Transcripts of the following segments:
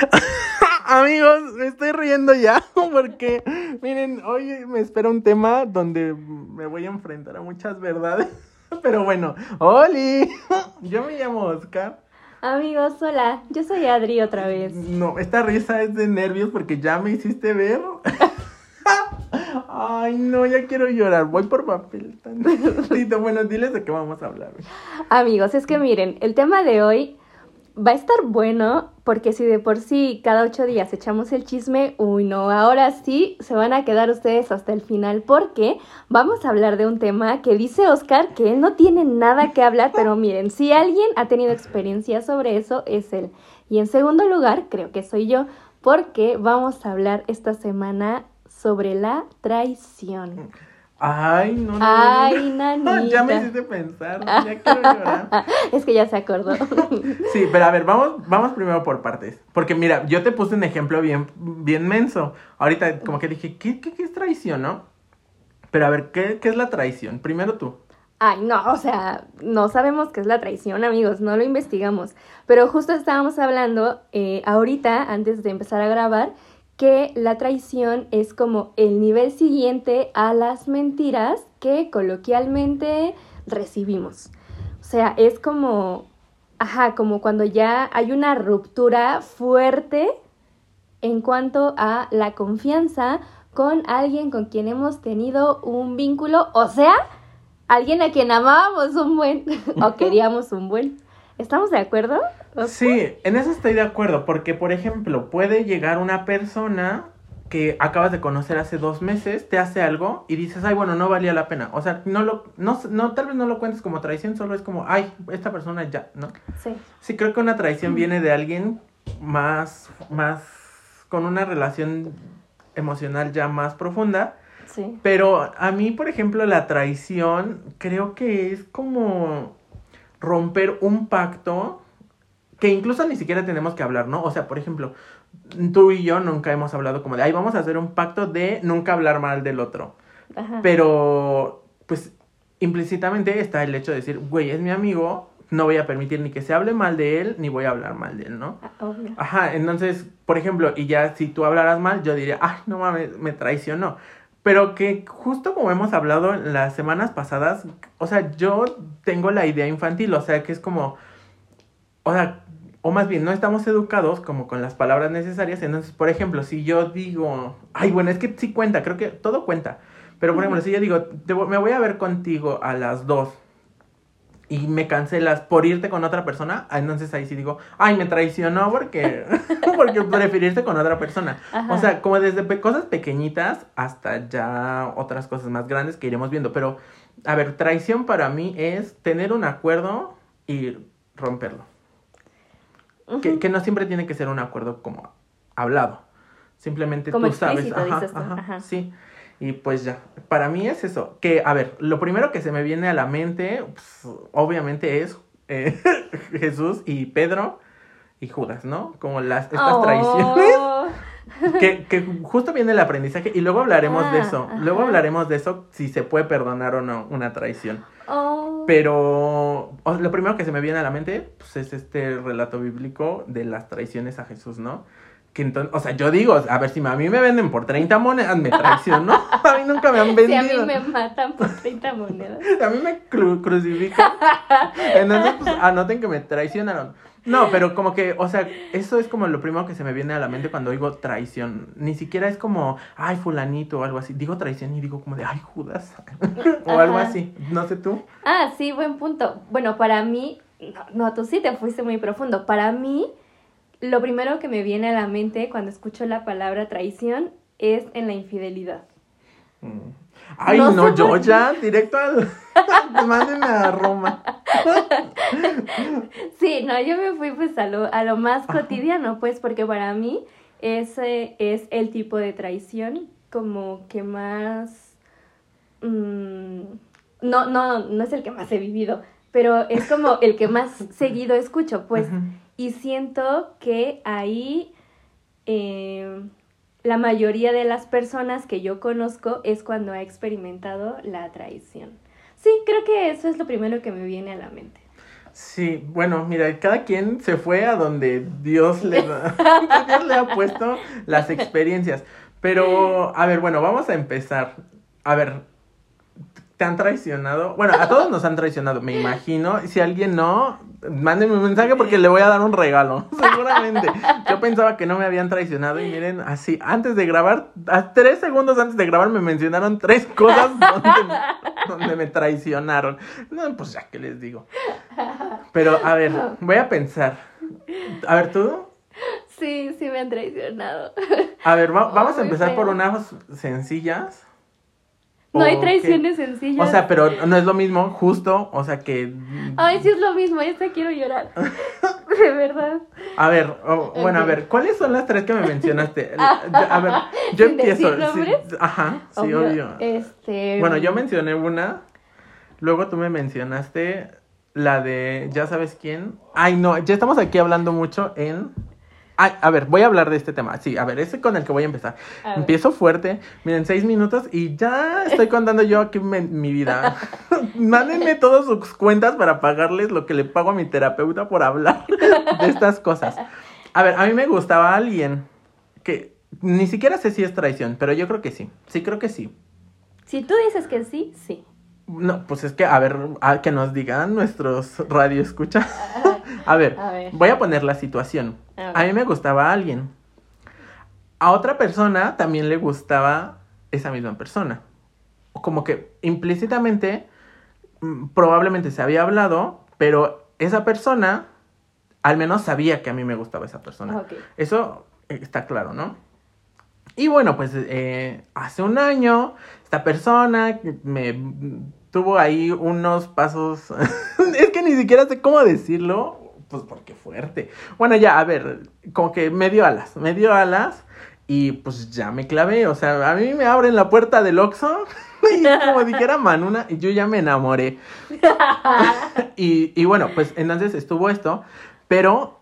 Amigos, me estoy riendo ya porque, miren, hoy me espera un tema donde me voy a enfrentar a muchas verdades. Pero bueno, Oli, yo me llamo Oscar. Amigos, hola, yo soy Adri otra vez. No, esta risa es de nervios porque ya me hiciste ver. Ay, no, ya quiero llorar. Voy por papel. Tantito. Bueno, diles de qué vamos a hablar. Amigos, es que miren, el tema de hoy va a estar bueno porque si de por sí cada ocho días echamos el chisme, uy no, ahora sí se van a quedar ustedes hasta el final porque vamos a hablar de un tema que dice Oscar que él no tiene nada que hablar, pero miren, si alguien ha tenido experiencia sobre eso es él. Y en segundo lugar, creo que soy yo, porque vamos a hablar esta semana sobre la traición. Ay, no, no. Ay, no, nanita. Ya me hiciste pensar, ya quiero llorar. es que ya se acordó. Sí, pero a ver, vamos, vamos primero por partes. Porque mira, yo te puse un ejemplo bien, bien menso. Ahorita como que dije, ¿qué, qué, qué es traición, no? Pero a ver, ¿qué, ¿qué es la traición? Primero tú. Ay, no, o sea, no sabemos qué es la traición, amigos, no lo investigamos. Pero justo estábamos hablando eh, ahorita, antes de empezar a grabar, que la traición es como el nivel siguiente a las mentiras que coloquialmente recibimos. O sea, es como, ajá, como cuando ya hay una ruptura fuerte en cuanto a la confianza con alguien con quien hemos tenido un vínculo, o sea, alguien a quien amábamos un buen o queríamos un buen. ¿Estamos de acuerdo? Sí, en eso estoy de acuerdo, porque por ejemplo, puede llegar una persona que acabas de conocer hace dos meses, te hace algo y dices, ay, bueno, no valía la pena. O sea, no lo, no, no, tal vez no lo cuentes como traición, solo es como, ay, esta persona ya, ¿no? Sí. Sí, creo que una traición viene de alguien más, más, con una relación emocional ya más profunda. Sí. Pero a mí, por ejemplo, la traición creo que es como romper un pacto que incluso ni siquiera tenemos que hablar, ¿no? O sea, por ejemplo, tú y yo nunca hemos hablado como de, ay, vamos a hacer un pacto de nunca hablar mal del otro. Ajá. Pero, pues, implícitamente está el hecho de decir, güey, es mi amigo, no voy a permitir ni que se hable mal de él, ni voy a hablar mal de él, ¿no? Ah, obvio. Ajá, entonces, por ejemplo, y ya si tú hablaras mal, yo diría, ay, no mames, me traicionó. Pero que justo como hemos hablado en las semanas pasadas, o sea, yo tengo la idea infantil, o sea, que es como, o sea, o más bien, no estamos educados como con las palabras necesarias. Entonces, por ejemplo, si yo digo, ay, bueno, es que sí cuenta, creo que todo cuenta. Pero, por ejemplo, si yo digo, te me voy a ver contigo a las dos y me cancelas por irte con otra persona, ah, entonces ahí sí digo, ay, me traicionó porque, porque preferí irte con otra persona. Ajá. O sea, como desde pe- cosas pequeñitas hasta ya otras cosas más grandes que iremos viendo. Pero, a ver, traición para mí es tener un acuerdo y romperlo. Que, que no siempre tiene que ser un acuerdo como hablado. Simplemente Como tú sabes. Ajá, dices tú, ajá, ajá. Sí. Y pues ya, para mí es eso. Que, a ver, lo primero que se me viene a la mente, pues, obviamente es eh, Jesús y Pedro y Judas, ¿no? Como las, estas Oh. traiciones. Que, que justo viene el aprendizaje y luego hablaremos de Ah, eso. Luego ajá. hablaremos de eso si se puede perdonar o no una traición. Oh. Pero o- lo primero que se me viene a la mente pues, es este relato bíblico de las traiciones a Jesús, ¿no? Que entonces, o sea, yo digo, a ver, si a mí me venden por 30 monedas, me traicionó. A mí nunca me han Si vendido. a mí me matan por 30 monedas. A mí me cru- crucifican. Entonces, pues, anoten que me traicionaron. No, pero como que, o sea, eso es como lo primero que se me viene a la mente cuando digo traición. Ni siquiera es como, ay, fulanito o algo así. Digo traición y digo como de, ay, Judas. o algo así. No sé tú. Ah, sí, buen punto. Bueno, para mí, no, no, tú sí te fuiste muy profundo. Para mí, lo primero que me viene a la mente cuando escucho la palabra traición es en la infidelidad. Mm. Ay, No yo ya, directo al. Mándenme a Roma. Sí, no, yo me fui pues a lo, a lo más cotidiano, pues, porque para mí ese es el tipo de traición como que más... mm, no, no, no es el que más he vivido, pero es como el que más seguido escucho, pues. Y siento que ahí eh, la mayoría de las personas que yo conozco es cuando ha experimentado la traición. Sí, creo que eso es lo primero que me viene a la mente. Sí, bueno, mira, cada quien se fue a donde Dios le, da- Dios le ha puesto las experiencias. Pero, a ver, bueno, vamos a empezar. A ver, ¿te han traicionado? Bueno, a todos nos han traicionado, me imagino. Si alguien no, mándenme un mensaje porque le voy a dar un regalo, seguramente. Yo pensaba que no me habían traicionado y miren, así, antes de grabar, a tres segundos antes de grabar me mencionaron tres cosas donde, donde me traicionaron. No, pues ya que les digo. Pero, a ver, voy a pensar. A ver, ¿tú? Sí, sí me han traicionado. A ver, va- vamos a empezar por unas sencillas. No hay traiciones sencillas. O sea, pero no es lo mismo, justo, o sea que... Ay, sí es lo mismo, ya hasta quiero llorar. De verdad. A ver, bueno, a ver, ¿cuáles son las tres que me mencionaste? A ver, yo ¿Sin empiezo. sí, ajá, sí, obvio. Este. Bueno, yo mencioné una, luego tú me mencionaste la de, ¿ya sabes quién? Ay, no, ya estamos aquí hablando mucho en... Ay, a ver, voy a hablar de este tema. Sí, a ver, ese con el que voy a empezar. A. Empiezo fuerte. Miren, seis minutos y ya estoy contando yo aquí me- mi vida. Mándenme todas sus cuentas para pagarles lo que le pago a mi terapeuta por hablar de estas cosas. A ver, a mí me gustaba alguien que ni siquiera sé si es traición, pero yo creo que sí. Sí, creo que sí. Si tú dices que sí, sí. No, pues es que, a ver, a que nos digan nuestros radio escucha. a ver, A ver. voy a poner la situación. A ver. A mí me gustaba alguien. A otra persona también le gustaba esa misma persona. Como que implícitamente, mm, probablemente se había hablado, pero esa persona al menos sabía que a mí me gustaba esa persona. Ok. Eso está claro, ¿no? Y bueno, pues eh, hace un año, esta persona me tuvo ahí unos pasos. es que ni siquiera sé cómo decirlo. Pues porque fuerte. Bueno, ya, a ver, como que me dio alas, me dio alas. Y pues ya me clavé, o sea, a mí me abren la puerta del Oxxo y como dijera Manuna, yo ya me enamoré. y, y bueno, pues entonces estuvo esto, pero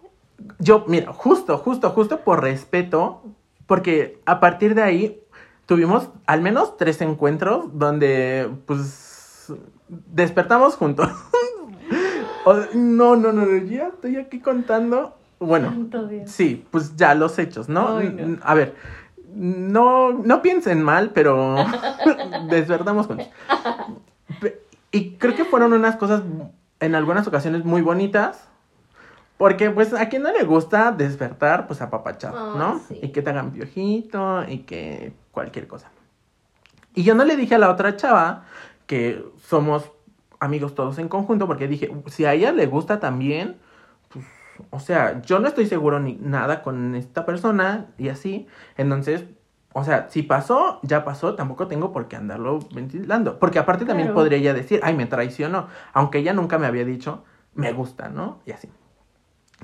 yo, mira, justo, justo, justo por respeto, porque a partir de ahí tuvimos al menos tres encuentros donde, pues, despertamos juntos. O- no, no, no, no, ya estoy aquí contando. Bueno, sí, pues ya los hechos, ¿no? Ay, no. N- A ver, no, no piensen mal, pero despertamos juntos. Y creo que fueron unas cosas en algunas ocasiones muy bonitas. Porque, pues, a quien no le gusta despertar, pues, apapachar, Ay, ¿no? sí. Y que te hagan piojito y que cualquier cosa. Y yo no le dije a la otra chava que somos amigos todos en conjunto, porque dije, si a ella le gusta también, pues, o sea, yo no estoy seguro ni nada con esta persona y así. Entonces, o sea, si pasó, ya pasó, tampoco tengo por qué andarlo ventilando. Porque aparte también podría ella decir, ay, me traicionó, aunque ella nunca me había dicho, me gusta, ¿no? Y así.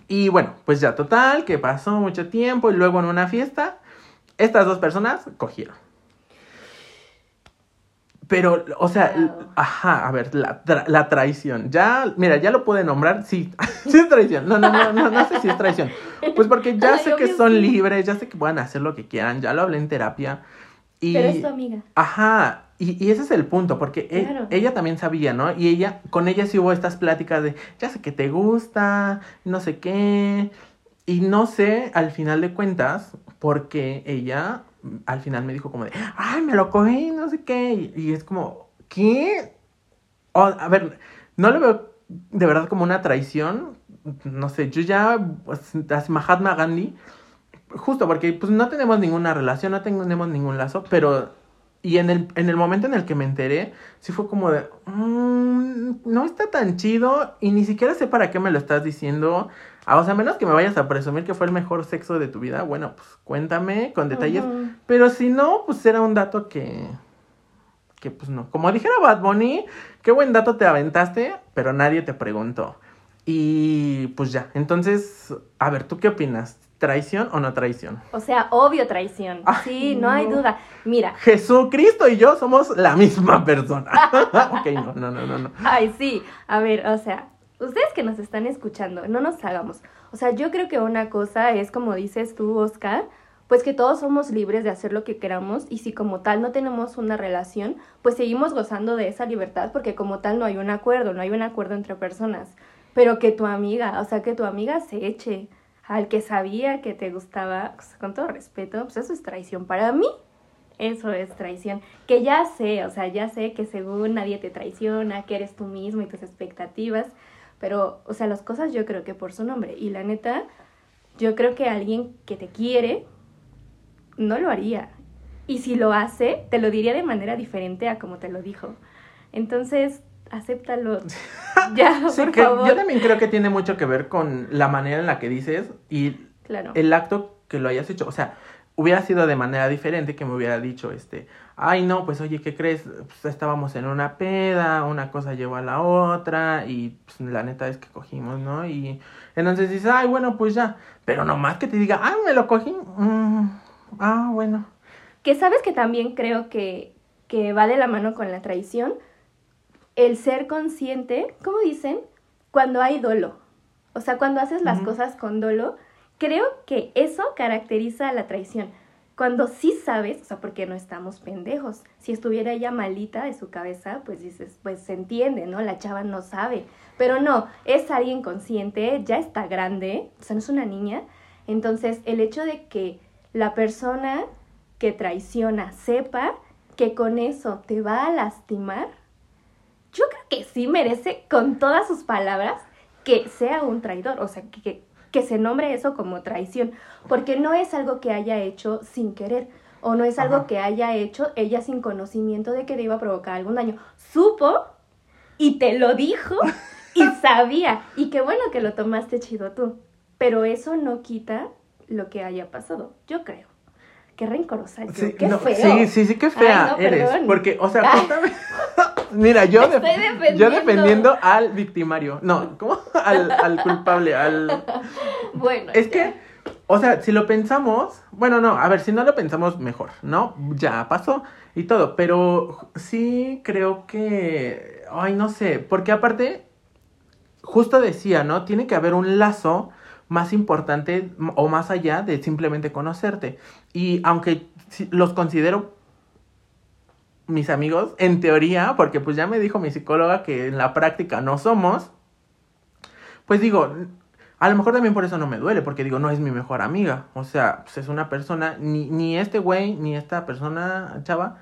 Y bueno, pues ya total, que pasó mucho tiempo y luego en una fiesta, estas dos personas cogieron. Pero, o sea, ajá, a ver, la, tra- la traición. Ya, mira, ya lo puede nombrar. Sí, sí es traición. No, no, no, no, no sé si es traición. Pues porque ya Ay, sé que son sí. libres, ya sé que pueden hacer lo que quieran, ya lo hablé en terapia. Y, Pero es tu amiga. Ajá, y, y ese es el punto, porque e- ella también sabía, ¿no? Y ella, con ella sí hubo estas pláticas de, ya sé que te gusta, no sé qué. Y no sé, al final de cuentas, porque ella al final me dijo como de, ay, me lo cogí, no sé qué. Y, es como, ¿qué? A ver, no lo veo de verdad como una traición. No sé, yo ya, pues, Mahatma Gandhi, justo porque pues no tenemos ninguna relación, no tenemos ningún lazo, pero y en el, en el momento en el que me enteré, sí fue como de, "Mm, no está tan chido y ni siquiera sé para qué me lo estás diciendo. Ah, o sea, menos que me vayas a presumir que fue el mejor sexo de tu vida, bueno, pues cuéntame con detalles. Pero si no, pues era un dato que, que pues no. Como dijera Bad Bunny, qué buen dato te aventaste, pero nadie te preguntó. Y pues ya, entonces, a ver, ¿tú qué opinas? ¿Traición o no traición? O sea, obvio traición. Ay, sí, no, hay no. duda. Mira, Jesucristo y yo somos la misma persona. ok, no, no, no, no, no. Ay, sí. A ver, o sea, ustedes que nos están escuchando, no nos hagamos. O sea, yo creo que una cosa es, como dices tú, Oscar, pues que todos somos libres de hacer lo que queramos y si como tal no tenemos una relación, pues seguimos gozando de esa libertad porque como tal no hay un acuerdo, no hay un acuerdo entre personas. pero que tu amiga, o sea, que tu amiga se eche al que sabía que te gustaba, pues, con todo respeto, pues eso es traición. Para mí, eso es traición. Que ya sé, o sea, ya sé que según nadie te traiciona, que eres tú mismo y tus expectativas, pero, o sea, las cosas yo creo que por su nombre. Y la neta, yo creo que alguien que te quiere no lo haría. Y si lo hace, te lo diría de manera diferente a como te lo dijo. Entonces, acéptalo. ya, por favor. Yo también creo que tiene mucho que ver con la manera en la que dices y el acto que lo hayas hecho. O sea, hubiera sido de manera diferente que me hubiera dicho, este, ay no, pues oye, ¿qué crees? Pues estábamos en una peda, una cosa llevó a la otra y pues, la neta es que cogimos, ¿no? Y entonces dices, ay, bueno, pues ya, pero nomás que te diga, ay, me lo cogí, mm, ah, bueno. Que sabes que también creo que, que va de la mano con la traición, el ser consciente, ¿cómo dicen? Cuando hay dolo. O sea, cuando haces las cosas con dolo, creo que eso caracteriza a la traición. Cuando sí sabes, o sea, porque no estamos pendejos. Si estuviera ella malita de su cabeza, pues dices, pues se entiende, ¿no? La chava no sabe. Pero no, es alguien consciente, ya está grande, o sea, no es una niña. Entonces, el hecho de que la persona que traiciona sepa que con eso te va a lastimar, yo creo que sí merece con todas sus palabras que sea un traidor, o sea, que, se nombre eso como traición, porque no es algo que haya hecho sin querer o no es algo que haya hecho ella sin conocimiento de que te iba a provocar algún daño. Supo y te lo dijo y sabía. Y qué bueno que lo tomaste chido tú. Pero eso no quita lo que haya pasado, yo creo. Qué rencorosa, sí, qué feo. Sí, sí, sí, qué fea eres. Porque, o sea, cuéntame. Mira, yo, yo defendiendo al victimario. No, ¿cómo? Al, al culpable, al... Bueno. Es que, o sea, si lo pensamos, bueno, no, a ver, si no lo pensamos mejor, ¿no? Ya pasó y todo, pero sí creo que, ay, no sé, porque aparte, justo decía, ¿no? Tiene que haber un lazo más importante o más allá de simplemente conocerte. Y aunque los considero mis amigos, en teoría, porque pues ya me dijo mi psicóloga que en la práctica no somos, pues digo, a lo mejor también por eso no me duele, porque digo, no es mi mejor amiga. O sea, pues es una persona, ni, ni este güey, ni esta persona, chava,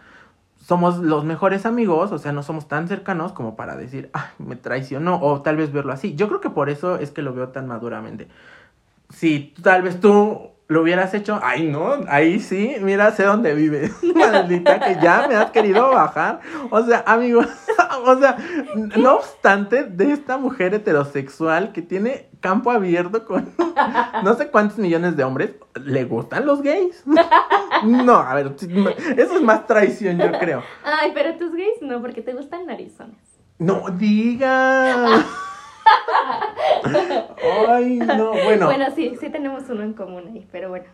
somos los mejores amigos, o sea, no somos tan cercanos como para decir, ay, me traicionó, o tal vez verlo así. Yo creo que por eso es que lo veo tan maduramente. Si tal vez tú lo hubieras hecho, ay no, ahí sí, mira, sé dónde vive. Maldita que ya me has querido bajar. O sea, amigos, o sea, no obstante de esta mujer heterosexual que tiene campo abierto con no sé cuántos millones de hombres, ¿le gustan los gays? No, a ver, eso es más traición, yo creo. Ay, pero tus gays no, porque te gustan narizones. No digas. Ay, no, bueno. Bueno, sí, sí tenemos uno en común ahí, pero bueno.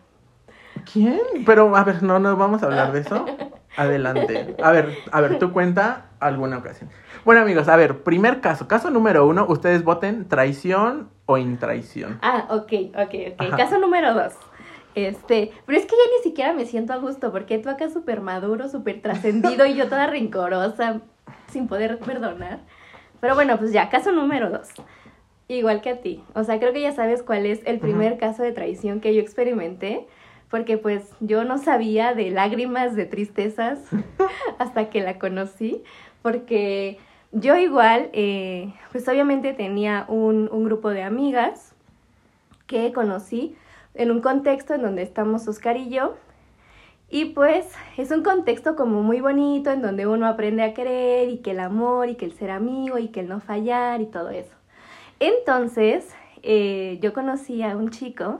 ¿Quién? Pero, a ver, no, no vamos a hablar de eso. Adelante. A ver, a ver, tú cuenta alguna ocasión. Bueno, amigos, a ver, primer caso. Caso número uno, ustedes voten traición o intraición. Ah, ok, ok, ok. Caso número dos. Este, pero es que ya ni siquiera me siento a gusto porque tú acá súper maduro, súper trascendido y yo toda rencorosa, sin poder perdonar. Pero bueno, pues ya, caso número dos. Igual que a ti. O sea, creo que ya sabes cuál es el primer caso de traición que yo experimenté, porque pues yo no sabía de lágrimas, de tristezas, hasta que la conocí, porque yo igual, eh, pues obviamente tenía un, un grupo de amigas que conocí en un contexto en donde estamos Oscar y yo, y pues es un contexto como muy bonito en donde uno aprende a querer y que el amor y que el ser amigo y que el no fallar y todo eso. Entonces eh, yo conocí a un chico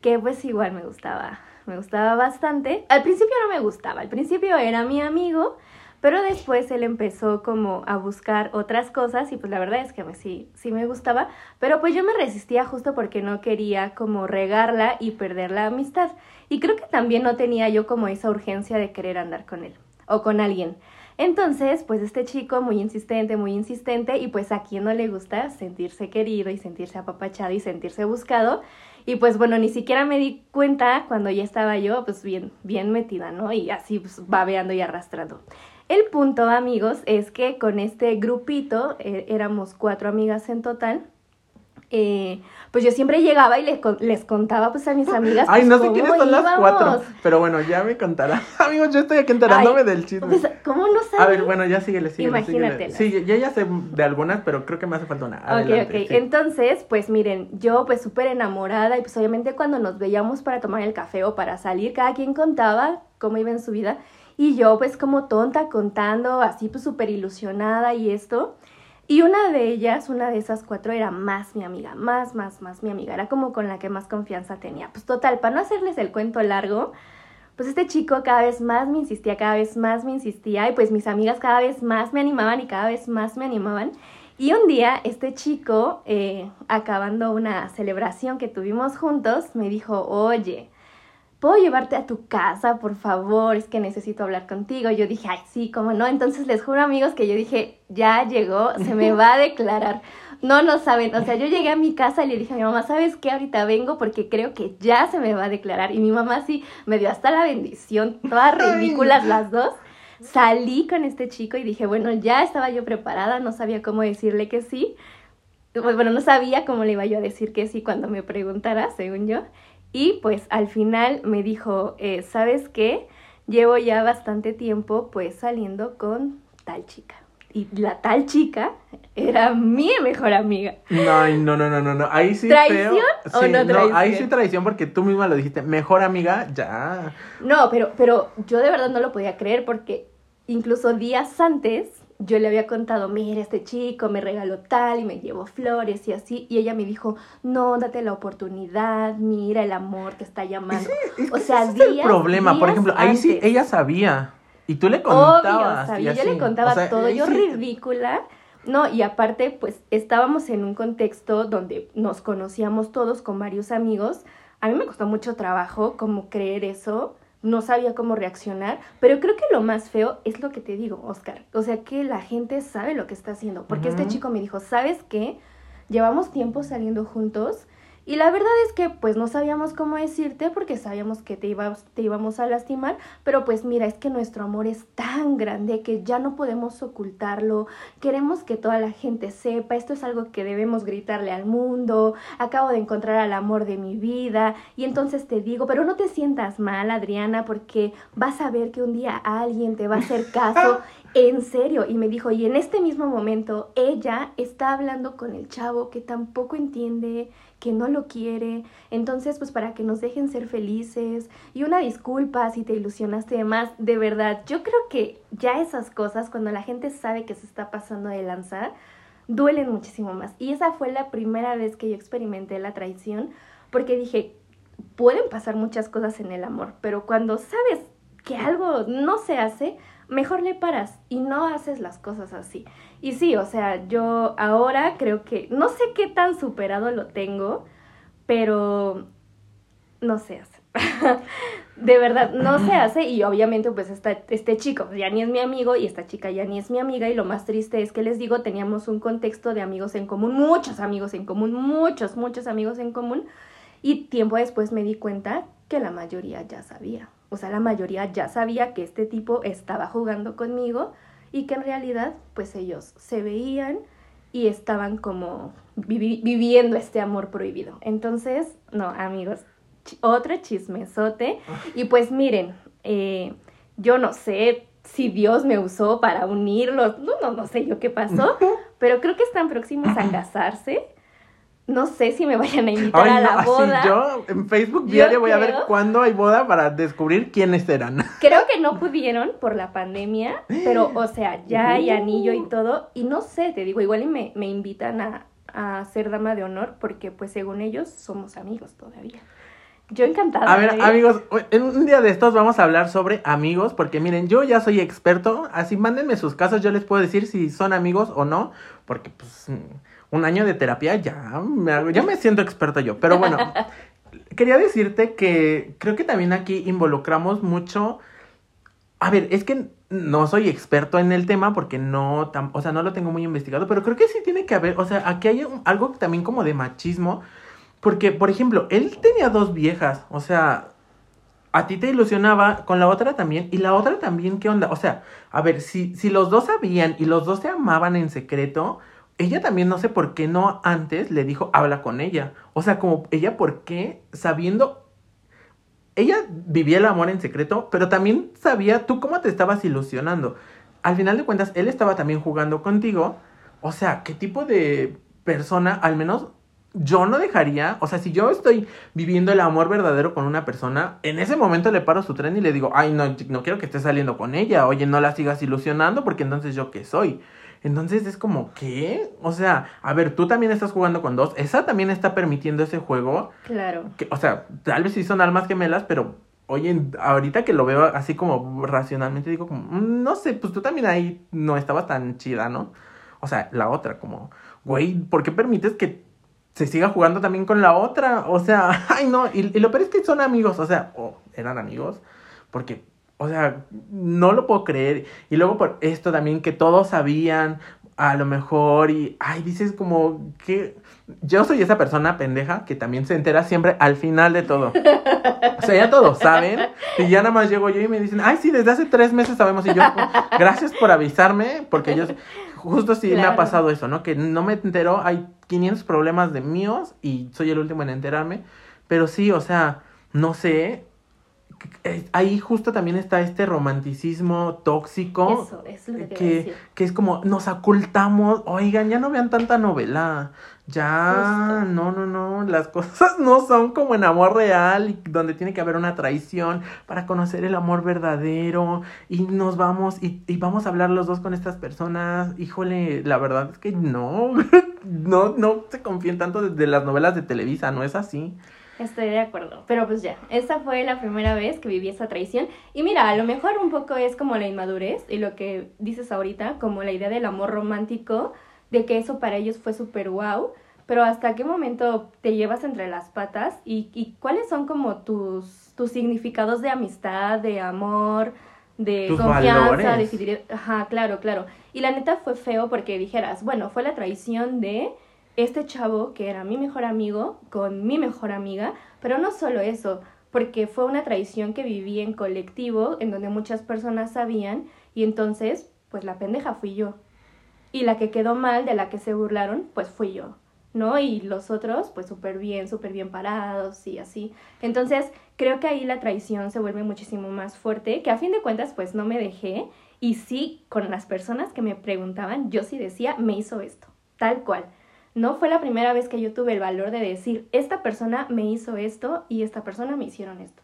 que pues igual me gustaba, me gustaba bastante. Al principio no me gustaba, al principio era mi amigo, pero después él empezó como a buscar otras cosas y pues la verdad es que sí, sí me gustaba, pero pues yo me resistía justo porque no quería como regarla y perder la amistad. Y creo que también no tenía yo como esa urgencia de querer andar con él o con alguien. Entonces, pues este chico muy insistente, muy insistente, y pues a quien no le gusta sentirse querido y sentirse apapachado y sentirse buscado. Y pues bueno, ni siquiera me di cuenta cuando ya estaba yo pues bien, bien metida, ¿no? Y así pues babeando y arrastrando. El punto, amigos, es que con este grupito, eh, éramos cuatro amigas en total, eh, pues yo siempre llegaba y les, les contaba pues a mis amigas. Ay, pues, no sé quiénes son las cuatro. Pero bueno, ya me contará. Amigos, yo estoy aquí enterándome Ay, del chisme. Pues, ¿cómo no sabes? A ver, bueno, ya síguele, síguele. Imagínatelas. Sí, yo ya sé de algunas, pero creo que me hace falta una. Ok, Adelante, ok. sí. Entonces, pues miren, yo pues súper enamorada y pues obviamente cuando nos veíamos para tomar el café o para salir, cada quien contaba cómo iba en su vida y yo pues como tonta contando, así pues súper ilusionada y esto. Y una de ellas, una de esas cuatro, era más mi amiga, más, más, más mi amiga. Era como con la que más confianza tenía. Pues total, para no hacerles el cuento largo, pues este chico cada vez más me insistía, cada vez más me insistía y pues mis amigas cada vez más me animaban y cada vez más me animaban. Y un día este chico, eh, acabando una celebración que tuvimos juntos, me dijo, oye, ¿puedo llevarte a tu casa, por favor? Es que necesito hablar contigo. Yo dije, ay, sí, cómo no. Entonces les juro, amigos, que yo dije, ya llegó, se me va a declarar. No, no saben. O sea, yo llegué a mi casa y le dije a mi mamá, ¿sabes qué? Ahorita vengo porque creo que ya se me va a declarar. Y mi mamá sí me dio hasta la bendición, todas ridículas las dos. Salí con este chico y dije, bueno, ya estaba yo preparada, no sabía cómo decirle que sí. Bueno, no sabía cómo le iba yo a decir que sí cuando me preguntara, según yo. Y pues al final me dijo, eh, ¿sabes qué? Llevo ya bastante tiempo pues saliendo con tal chica. Y la tal chica era mi mejor amiga. No, no, no, no, no. Ahí sí. ¿Traición feo. o Sí, no ahí traición? sí traición porque tú misma lo dijiste. Mejor amiga, ya. No, pero, pero yo de verdad no lo podía creer porque incluso días antes yo le había contado, mira, este chico me regaló tal y me llevó flores y así. Y ella me dijo, no, date la oportunidad, mira, el amor te está llamando. Es o sea, ese es el días, problema. Por días ejemplo, ahí sí ella sabía. Y tú le Obvio, contabas. sabía, y yo le contaba O sea, todo, yo sí- ridícula. No, y aparte, pues estábamos en un contexto donde nos conocíamos todos con varios amigos. A mí me costó mucho trabajo como creer eso, no sabía cómo reaccionar, pero creo que lo más feo es lo que te digo, Oscar. O sea, que la gente sabe lo que está haciendo, porque este chico me dijo, ¿sabes qué? Llevamos tiempo saliendo juntos y la verdad es que pues no sabíamos cómo decirte porque sabíamos que te, ibas, te íbamos a lastimar, pero pues mira, es que nuestro amor es tan grande que ya no podemos ocultarlo, queremos que toda la gente sepa, esto es algo que debemos gritarle al mundo, acabo de encontrar al amor de mi vida. Y entonces te digo, pero no te sientas mal Adriana porque vas a ver que un día alguien te va a hacer caso. En serio, y me dijo, y en este mismo momento ella está hablando con el chavo que tampoco entiende, que no lo quiere, entonces pues para que nos dejen ser felices. Y una disculpa si te ilusionaste más, de verdad, yo creo que ya esas cosas cuando la gente sabe que se está pasando de lanzar, duelen muchísimo más. Y esa fue la primera vez que yo experimenté la traición porque dije, pueden pasar muchas cosas en el amor, pero cuando sabes que algo no se hace, mejor le paras y no haces las cosas así. Y sí, o sea, yo ahora creo que no sé qué tan superado lo tengo, pero no se hace. de verdad, no se hace y obviamente pues esta, este chico ya ni es mi amigo y esta chica ya ni es mi amiga y lo más triste es que les digo, teníamos un contexto de amigos en común, muchos amigos en común, muchos, muchos amigos en común y tiempo después me di cuenta que la mayoría ya sabía. O sea, la mayoría ya sabía que este tipo estaba jugando conmigo y que en realidad pues ellos se veían y estaban como vivi- viviendo este amor prohibido. Entonces, no, amigos, ch- otro chismesote. Y pues miren, eh, yo no sé si Dios me usó para unirlos, no, no, no sé yo qué pasó, pero creo que están próximos a casarse. No sé si me vayan a invitar Ay, a no, la así boda. yo en Facebook Yo diario voy a ver cuándo hay boda para descubrir quiénes serán. Creo que no pudieron por la pandemia, pero o sea, ya hay anillo y todo. Y no sé, te digo, igual y me, me invitan a, a ser dama de honor porque pues según ellos somos amigos todavía. Yo encantada. A ver, ¿eh? amigos, en un día de estos vamos a hablar sobre amigos, porque miren, yo ya soy experto, así mándenme sus casos, yo les puedo decir si son amigos o no, porque pues un año de terapia ya me, ya me siento experto yo. Pero bueno, quería decirte que creo que también aquí involucramos mucho. A ver, es que no soy experto en el tema porque no, tam- o sea, no lo tengo muy investigado, pero creo que sí tiene que haber, o sea, aquí hay un- algo también como de machismo, porque, por ejemplo, él tenía dos viejas, o sea, a ti te ilusionaba con la otra también, y la otra también, ¿qué onda? O sea, a ver, si, si los dos sabían y los dos se amaban en secreto, ella también no sé por qué no antes le dijo, habla con ella. O sea, como ella, ¿por qué sabiendo... Ella vivía el amor en secreto, pero también sabía tú cómo te estabas ilusionando. Al final de cuentas, él estaba también jugando contigo. O sea, ¿qué tipo de persona, al menos yo no dejaría, o sea, si yo estoy viviendo el amor verdadero con una persona, en ese momento le paro su tren y le digo, ay, no, no quiero que estés saliendo con ella, oye, no la sigas ilusionando porque entonces yo qué soy. Entonces es como, ¿qué? O sea, a ver, tú también estás jugando con dos, esa también está permitiendo ese juego. Claro. Que, o sea, tal vez sí son almas gemelas, pero oye, ahorita que lo veo así como racionalmente, digo como, mm, no sé, pues tú también ahí no estabas tan chida, ¿no? O sea, la otra, como, güey, ¿por qué permites que se siga jugando también con la otra? O sea, ay, no, y, y lo peor es que son amigos, o sea, o eran amigos, porque o sea, no lo puedo creer. Y luego por esto también que todos sabían, a lo mejor, y, ay, dices como que yo soy esa persona pendeja que también se entera siempre al final de todo. O sea, ya todos saben. Y ya nada más llego yo y me dicen, ay, sí, desde hace tres meses sabemos. Y yo, gracias por avisarme, porque yo, justo sí me ha pasado eso, ¿no? Que no me entero, hay 500 problemas de míos y soy el último en enterarme. Pero sí, o sea, no sé, ahí justo también está este romanticismo tóxico. Eso, es lo que, que, que, es como nos ocultamos, oigan, ya no vean tanta novela. Ya, no, no, no, las cosas no son como en amor real, donde tiene que haber una traición para conocer el amor verdadero y nos vamos y, y vamos a hablar los dos con estas personas. Híjole, la verdad es que no, no, no se confíen tanto de las novelas de Televisa, no es así. Estoy de acuerdo, pero pues ya, esta fue la primera vez que viví esa traición. Y mira, a lo mejor un poco es como la inmadurez y lo que dices ahorita, como la idea del amor romántico, de que eso para ellos fue súper wow, pero hasta qué momento te llevas entre las patas y, y cuáles son como tus, tus significados de amistad, de amor, de confianza, de Ajá, claro, claro. Y la neta fue feo porque dijeras, bueno, fue la traición de este chavo que era mi mejor amigo con mi mejor amiga, pero no solo eso, porque fue una traición que viví en colectivo, en donde muchas personas sabían, y entonces, pues la pendeja fui yo. Y la que quedó mal, de la que se burlaron, pues fui yo, ¿no? Y los otros, pues súper bien, súper bien parados y así. Entonces, creo que ahí la traición se vuelve muchísimo más fuerte, que a fin de cuentas, pues no me dejé. Y sí, con las personas que me preguntaban, yo sí decía, me hizo esto, tal cual. No fue la primera vez que yo tuve el valor de decir, esta persona me hizo esto y esta persona me hicieron esto.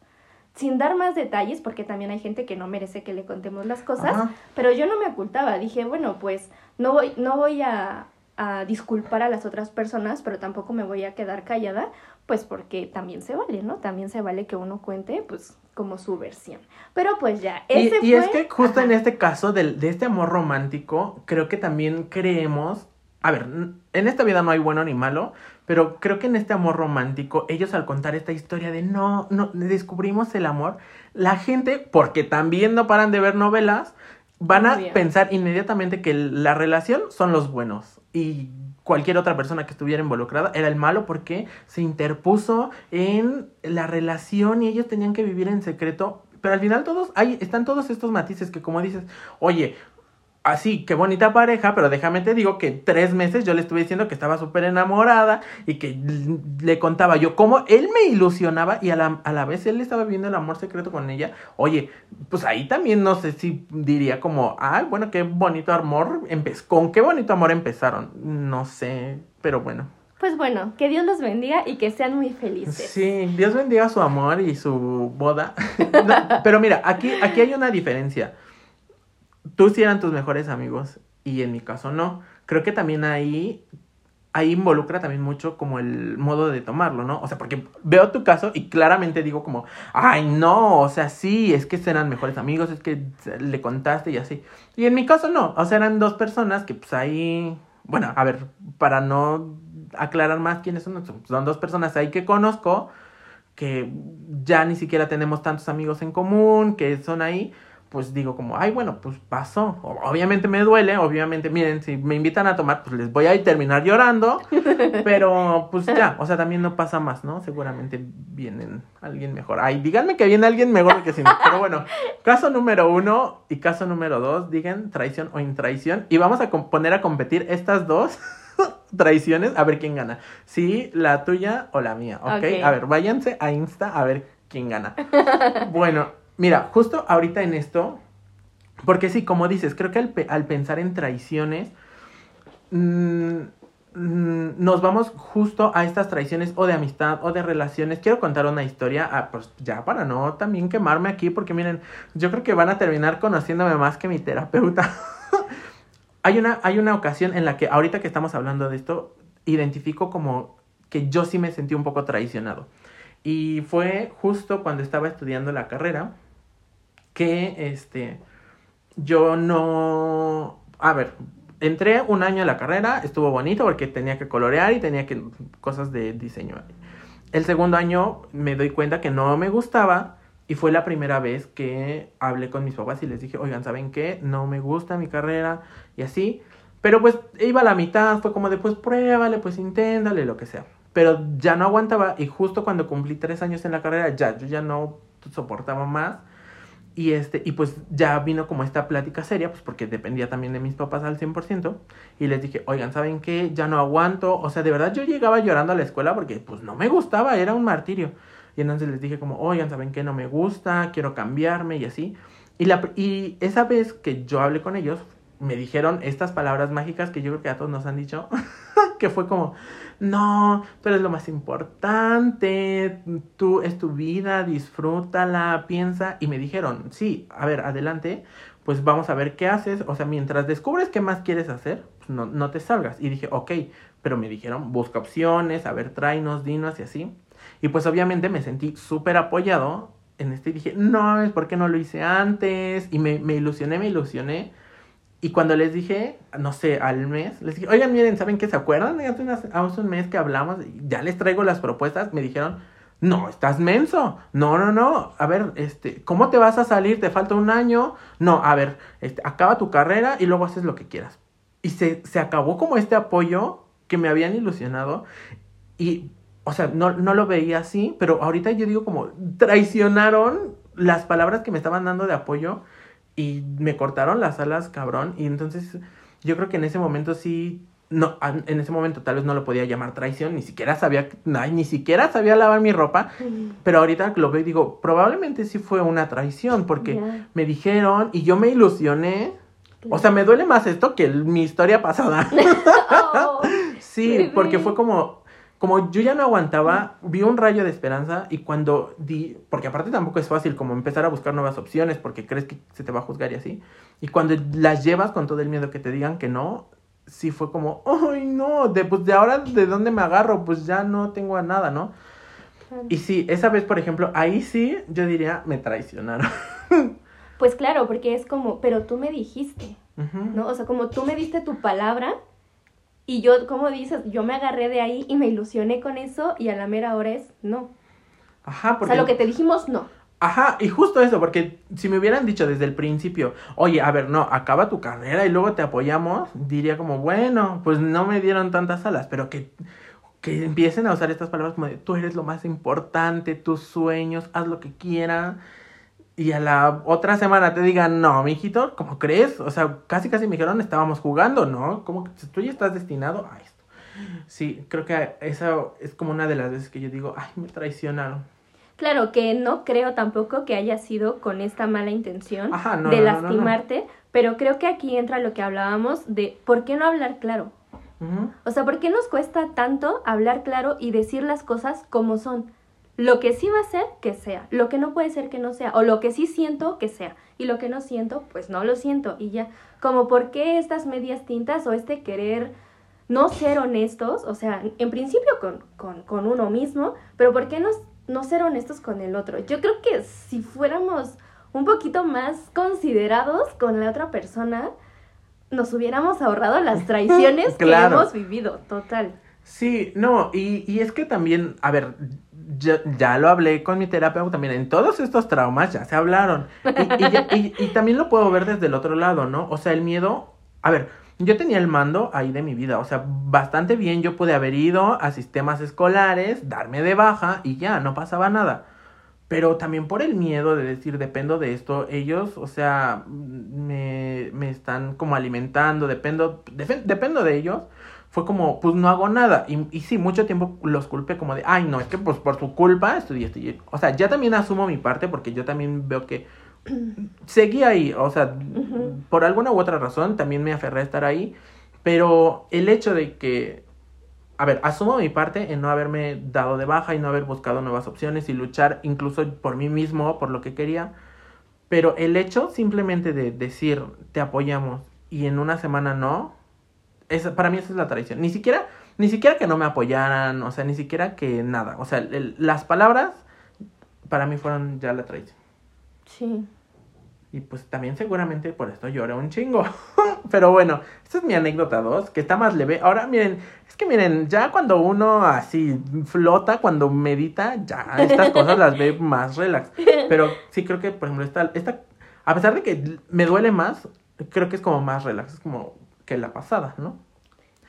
Sin dar más detalles, porque también hay gente que no merece que le contemos las cosas, pero yo no me ocultaba. Dije, bueno, pues no voy, no voy a, a disculpar a las otras personas, pero tampoco me voy a quedar callada, pues porque también se vale, ¿no? También se vale que uno cuente, pues, como su versión. Pero pues ya, ese y, y es que justo en este caso del, de este amor romántico, creo que también creemos a ver, en esta vida no hay bueno ni malo, pero creo que en este amor romántico, ellos al contar esta historia de no, no, descubrimos el amor, la gente, porque también no paran de ver novelas, van a pensar inmediatamente que la relación son los buenos. Y cualquier otra persona que estuviera involucrada era el malo porque se interpuso en la relación y ellos tenían que vivir en secreto. Pero al final todos hay están todos estos matices que como dices, oye, así, qué bonita pareja, pero déjame te digo que tres meses yo le estuve diciendo que estaba súper enamorada y que le contaba yo cómo él me ilusionaba y a la, a la vez él estaba viendo el amor secreto con ella. Oye, pues ahí también no sé si diría como, ay, bueno, qué bonito amor, con qué bonito amor empezaron. No sé, pero bueno. Pues bueno, que Dios los bendiga y que sean muy felices. Sí, Dios bendiga su amor y su boda. pero mira, aquí, aquí hay una diferencia tú sí eran tus mejores amigos y en mi caso no. Creo que también ahí, ahí involucra también mucho como el modo de tomarlo, ¿no? O sea, porque veo tu caso y claramente digo como, ay, no, o sea, sí, es que eran mejores amigos, es que le contaste y así. Y en mi caso no, o sea, eran dos personas que pues ahí, bueno, a ver, para no aclarar más quiénes son, son dos personas ahí que conozco, que ya ni siquiera tenemos tantos amigos en común, que son ahí pues digo como, ay, bueno, pues pasó. Obviamente me duele, obviamente, miren, si me invitan a tomar, pues les voy a terminar llorando, pero pues ya, o sea, también no pasa más, ¿no? Seguramente vienen alguien mejor. Ay, díganme que viene alguien mejor que si no. Pero bueno, caso número uno y caso número dos, digan traición o intraición. Y vamos a poner a competir estas dos. traiciones, a ver quién gana. Sí, la tuya o la mía, ¿ok? Ok. A ver, váyanse a Insta a ver quién gana. bueno, mira, justo ahorita en esto, porque sí, como dices, creo que al, pe- al pensar en traiciones, mm, mm, nos vamos justo a estas traiciones o de amistad o de relaciones. Quiero contar una historia, ah, pues ya para no también quemarme aquí, porque miren, yo creo que van a terminar conociéndome más que mi terapeuta. hay, una, hay una ocasión en la que ahorita que estamos hablando de esto, identifico como que yo sí me sentí un poco traicionado. Y fue justo cuando estaba estudiando la carrera que este yo no a ver entré un año a la carrera estuvo bonito porque tenía que colorear y tenía que cosas de diseño. El segundo año me doy cuenta que no me gustaba y fue la primera vez que hablé con mis papás y les dije oigan saben qué no me gusta mi carrera y así pero pues iba a la mitad fue como de pues pruébale pues inténtale lo que sea. Pero ya no aguantaba y justo cuando cumplí tres años en la carrera ya yo ya no soportaba más y, este, y pues ya vino como esta plática seria, pues porque dependía también de mis papás al 100%. Y les dije, oigan, ¿saben qué? Ya no aguanto. O sea, de verdad yo llegaba llorando a la escuela porque pues no me gustaba, era un martirio. Y entonces les dije como, oigan, ¿saben qué? No me gusta, quiero cambiarme y así. Y, la, y esa vez que yo hablé con ellos, me dijeron estas palabras mágicas que yo creo que a todos nos han dicho, que fue como, no, tú eres lo más importante, tú es tu vida, disfrútala, piensa. Y me dijeron, sí, a ver, adelante, pues vamos a ver qué haces. O sea, mientras descubres qué más quieres hacer, pues no, no te salgas. Y dije, ok, pero me dijeron, busca opciones, a ver, tráenos, dinos y así. Y pues obviamente me sentí súper apoyado en este y dije, no, es porque no lo hice antes. Y me, me ilusioné, me ilusioné. Y cuando les dije, no sé, al mes, les dije, oigan, miren, ¿saben qué? ¿Se acuerdan? Hace, hace un mes que hablamos, ya les traigo las propuestas. Me dijeron, no, estás menso. No, no, no. A ver, este, ¿cómo te vas a salir? ¿Te falta un año? No, a ver, este, acaba tu carrera y luego haces lo que quieras. Y se, se acabó como este apoyo que me habían ilusionado. Y, o sea, no, no lo veía así, pero ahorita yo digo como, traicionaron las palabras que me estaban dando de apoyo y me cortaron las alas, cabrón. Y entonces yo creo que en ese momento sí, no, en ese momento tal vez no lo podía llamar traición, ni siquiera sabía, ay, ni siquiera sabía lavar mi ropa. Pero ahorita lo veo y digo, probablemente sí fue una traición, porque me dijeron y yo me ilusioné. O sea, me duele más esto que mi historia pasada. Oh, Sí, porque fue como, como yo ya no aguantaba, vi un rayo de esperanza y cuando di, porque aparte tampoco es fácil como empezar a buscar nuevas opciones porque crees que se te va a juzgar y así. Y cuando las llevas con todo el miedo que te digan que no, sí fue como, ay no, de, pues de ahora de dónde me agarro, pues ya no tengo a nada, ¿no? Y sí, esa vez, por ejemplo, ahí sí, yo diría, me traicionaron. Pues claro, porque es como, pero tú me dijiste. ¿no? O sea, como tú me diste tu palabra y yo, como dices, yo me agarré de ahí y me ilusioné con eso y a la mera hora es no. Ajá, O porque... sea, lo que te dijimos, no. Ajá, y justo eso, porque si me hubieran dicho desde el principio, oye, a ver, no, acaba tu carrera y luego te apoyamos, diría como, bueno, pues no me dieron tantas alas, pero que, que empiecen a usar estas palabras como de, tú eres lo más importante, tus sueños, haz lo que quieras, y a la otra semana te digan, no, mijito, ¿cómo crees? O sea, casi casi me dijeron, estábamos jugando, ¿no? Como que tú ya estás destinado a esto. Sí, creo que esa es como una de las veces que yo digo, ay, me traicionaron. Claro que no creo tampoco que haya sido con esta mala intención Ajá, no, de no, no, lastimarte, pero creo que aquí entra lo que hablábamos de por qué no hablar claro. O sea, ¿por qué nos cuesta tanto hablar claro y decir las cosas como son? Lo que sí va a ser, que sea. Lo que no puede ser, que no sea. O lo que sí siento, que sea. Y lo que no siento, pues no lo siento. Y ya. Como por qué estas medias tintas o este querer no ser honestos, o sea, en principio con, con, con uno mismo, pero ¿por qué no, no ser honestos con el otro? Yo creo que si fuéramos un poquito más considerados con la otra persona, nos hubiéramos ahorrado las traiciones Claro. que hemos vivido, total. Sí, no, y, y es que también, a ver, ya, ya lo hablé con mi terapeuta también, en todos estos traumas ya se hablaron. Y, y y- y también lo puedo ver desde el otro lado, ¿no? O sea, el miedo, a ver, yo tenía el mando ahí de mi vida, o sea, bastante bien yo pude haber ido a sistemas escolares, darme de baja y ya, no pasaba nada. Pero también por el miedo de decir, dependo de esto, ellos, o sea, me, me están como alimentando, dependo, defe- dependo de ellos, fue como, pues no hago nada. Y, y sí, mucho tiempo los culpé como de, ay, no, es que pues por su culpa estudié, estudié. O sea, ya también asumo mi parte porque yo también veo que seguí ahí. O sea, por alguna u otra razón también me aferré a estar ahí. Pero el hecho de que, a ver, asumo mi parte en no haberme dado de baja y no haber buscado nuevas opciones y luchar incluso por mí mismo, por lo que quería. Pero el hecho simplemente de decir, te apoyamos y en una semana no, para mí esa es la traición. Ni siquiera, ni siquiera que no me apoyaran, o sea, ni siquiera que nada. O sea, las palabras para mí fueron ya la traición. Sí. Y pues también seguramente por esto lloré un chingo. Pero bueno, esta es mi anécdota 2, que está más leve. Ahora miren, es que miren, ya cuando uno así flota, cuando medita, ya estas cosas las ve más relax. Pero sí creo que, por ejemplo, esta, esta, a pesar de que me duele más, creo que es como más relax, es como que la pasada, ¿no?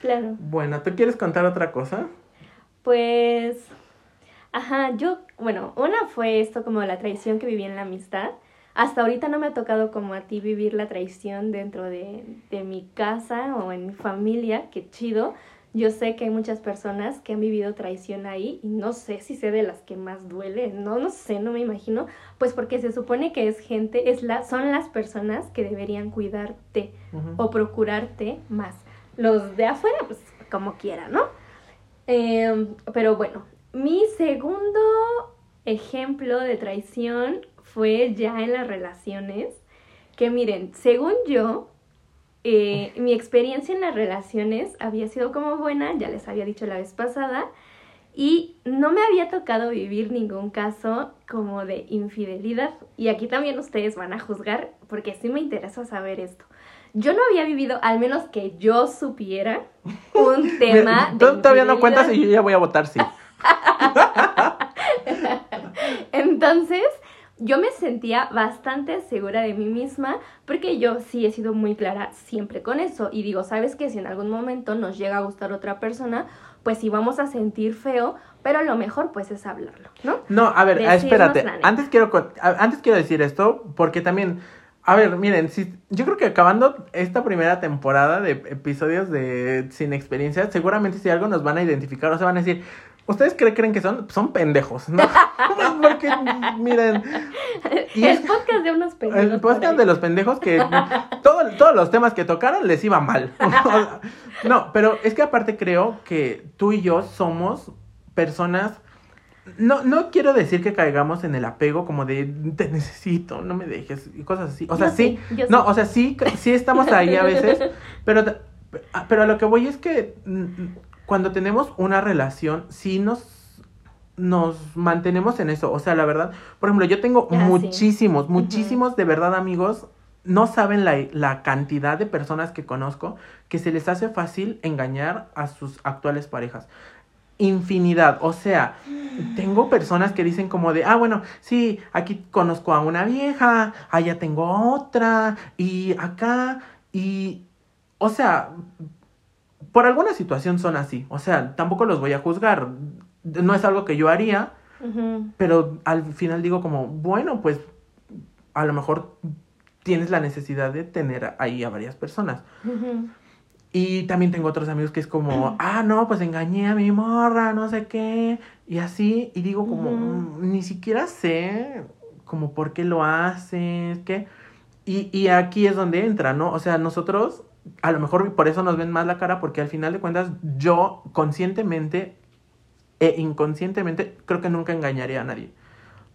Claro. Bueno, ¿tú quieres contar otra cosa? Pues, ajá, yo, bueno, una fue esto como la traición que viví en la amistad. Hasta ahorita no me ha tocado como a ti vivir la traición dentro de, de mi casa o en mi familia, qué chido. Yo sé que hay muchas personas que han vivido traición ahí y no sé si sé de las que más duele, no, no sé, no me imagino, pues porque se supone que es gente, es la, son las personas que deberían cuidarte o procurarte más. Los de afuera, pues como quiera, ¿no? Em, pero bueno, mi segundo ejemplo de traición fue ya en las relaciones, que miren, según yo, eh, mi experiencia en las relaciones había sido como buena, ya les había dicho la vez pasada, y no me había tocado vivir ningún caso como de infidelidad. Y aquí también ustedes van a juzgar, porque sí me interesa saber esto. Yo no había vivido, al menos que yo supiera, un tema. Tú todavía no cuentas y yo ya voy a votar sí. Entonces, yo me sentía bastante segura de mí misma porque yo sí he sido muy clara siempre con eso y digo, ¿sabes qué? Si en algún momento nos llega a gustar otra persona, pues sí vamos a sentir feo, pero lo mejor pues es hablarlo, ¿no? No, a ver, espérate, antes quiero, antes quiero decir esto porque también... A ver, miren, si, yo creo que acabando esta primera temporada de episodios de Sin Experiencia, seguramente si algo nos van a identificar o se van a decir, ¿Ustedes creen que son? Son pendejos, ¿no? Porque, miren. el podcast de unos pendejos. El podcast de los pendejos que todos los temas que tocaron les iba mal. no, pero es que aparte creo que tú y yo somos personas. No, no quiero decir que caigamos en el apego como de te necesito, no me dejes y cosas así. O sea, sí. no, o sea, sí, sí estamos ahí a veces, pero, pero a lo que voy es que cuando tenemos una relación, sí nos nos mantenemos en eso. O sea, la verdad, por ejemplo, yo tengo ah, muchísimos, muchísimos de verdad amigos. No saben la, la, cantidad de personas que conozco que se les hace fácil engañar a sus actuales parejas. Infinidad. O sea, tengo personas que dicen como de, ah, bueno, sí, aquí conozco a una vieja, allá tengo otra, y acá, y, o sea, por alguna situación son así. O sea, tampoco los voy a juzgar. No es algo que yo haría, pero al final digo como, bueno, pues a lo mejor tienes la necesidad de tener ahí a varias personas. Y también tengo otros amigos que es como, ah, no, pues engañé a mi morra, no sé qué. Y así, y digo como, mm, ni siquiera sé como por qué lo haces, qué. Y, y aquí es donde entra, ¿no? O sea, nosotros a lo mejor por eso nos ven más la cara, porque al final de cuentas yo conscientemente e inconscientemente creo que nunca engañaría a nadie.